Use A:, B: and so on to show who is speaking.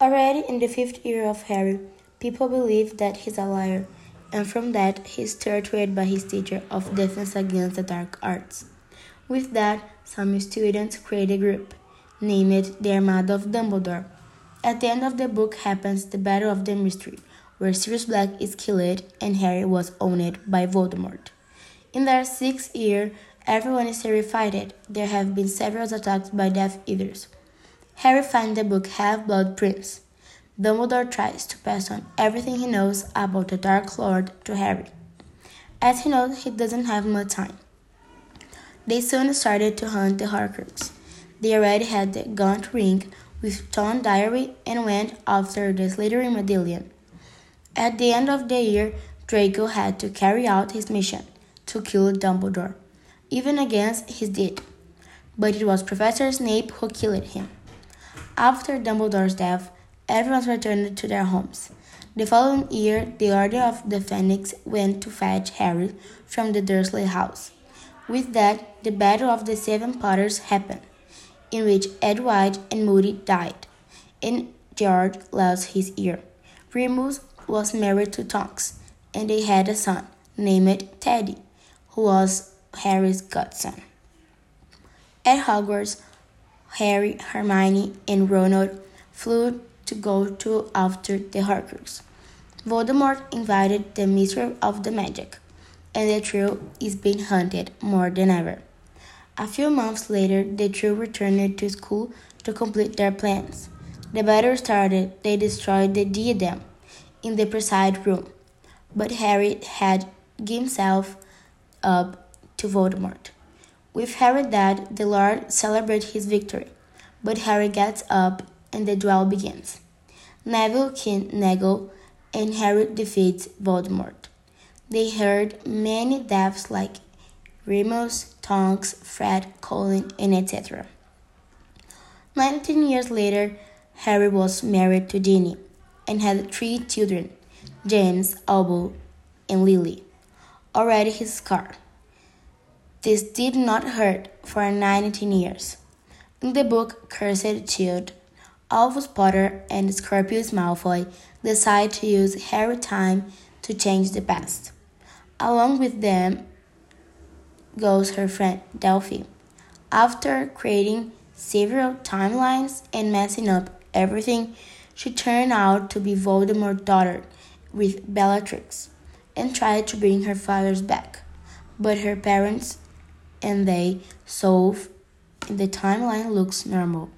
A: Already in the fifth year of Harry, people believe that he's a liar, and from that he's tortured by his teacher of defense against the dark arts. With that, some students create a group, named the Armada of Dumbledore. At the end of the book happens the Battle of the Mystery, where Sirius Black is killed and Harry was owned by Voldemort. In their sixth year, everyone is terrified. There have been several attacks by Death Eaters. Harry finds the book Half-Blood Prince. Dumbledore tries to pass on everything he knows about the Dark Lord to Harry, as he knows he doesn't have much time. They soon started to hunt the Horcrux. They already had the Gaunt Ring with Tom Diary and went after the Slytherin Medallion. At the end of the year, Draco had to carry out his mission to kill Dumbledore, even against his deed. But it was Professor Snape who killed him. After Dumbledore's death, everyone returned to their homes. The following year, the Order of the Phoenix went to fetch Harry from the Dursley house. With that, the Battle of the Seven Potters happened, in which Edward and Moody died, and George lost his ear. Remus was married to Tonks, and they had a son named Teddy, who was Harry's godson. At Hogwarts, Harry, Hermione, and Ronald flew to go to after the Horcrux. Voldemort invited the Ministry of the Magic, and the trio is being hunted more than ever. A few months later, the trio returned to school to complete their plans. The battle started, they destroyed the diadem in the preside room, but Harry had himself up to Voldemort. With Harry dead, the Lord celebrates his victory, but Harry gets up and the duel begins. Neville kills Nagel and Harry defeats Voldemort. They heard many deaths like Remus, Tonks, Fred, Colin, and etc. Nineteen years later, Harry was married to Ginny and had three children, James, Albus, and Lily. Already his scar. This did not hurt for 19 years. In the book Cursed Child, Albus Potter and Scorpius Malfoy decide to use Harry time to change the past. Along with them goes her friend Delphi. After creating several timelines and messing up everything, she turned out to be Voldemort's daughter with Bellatrix and tried to bring her fathers back. But her parents and they solve and the timeline looks normal.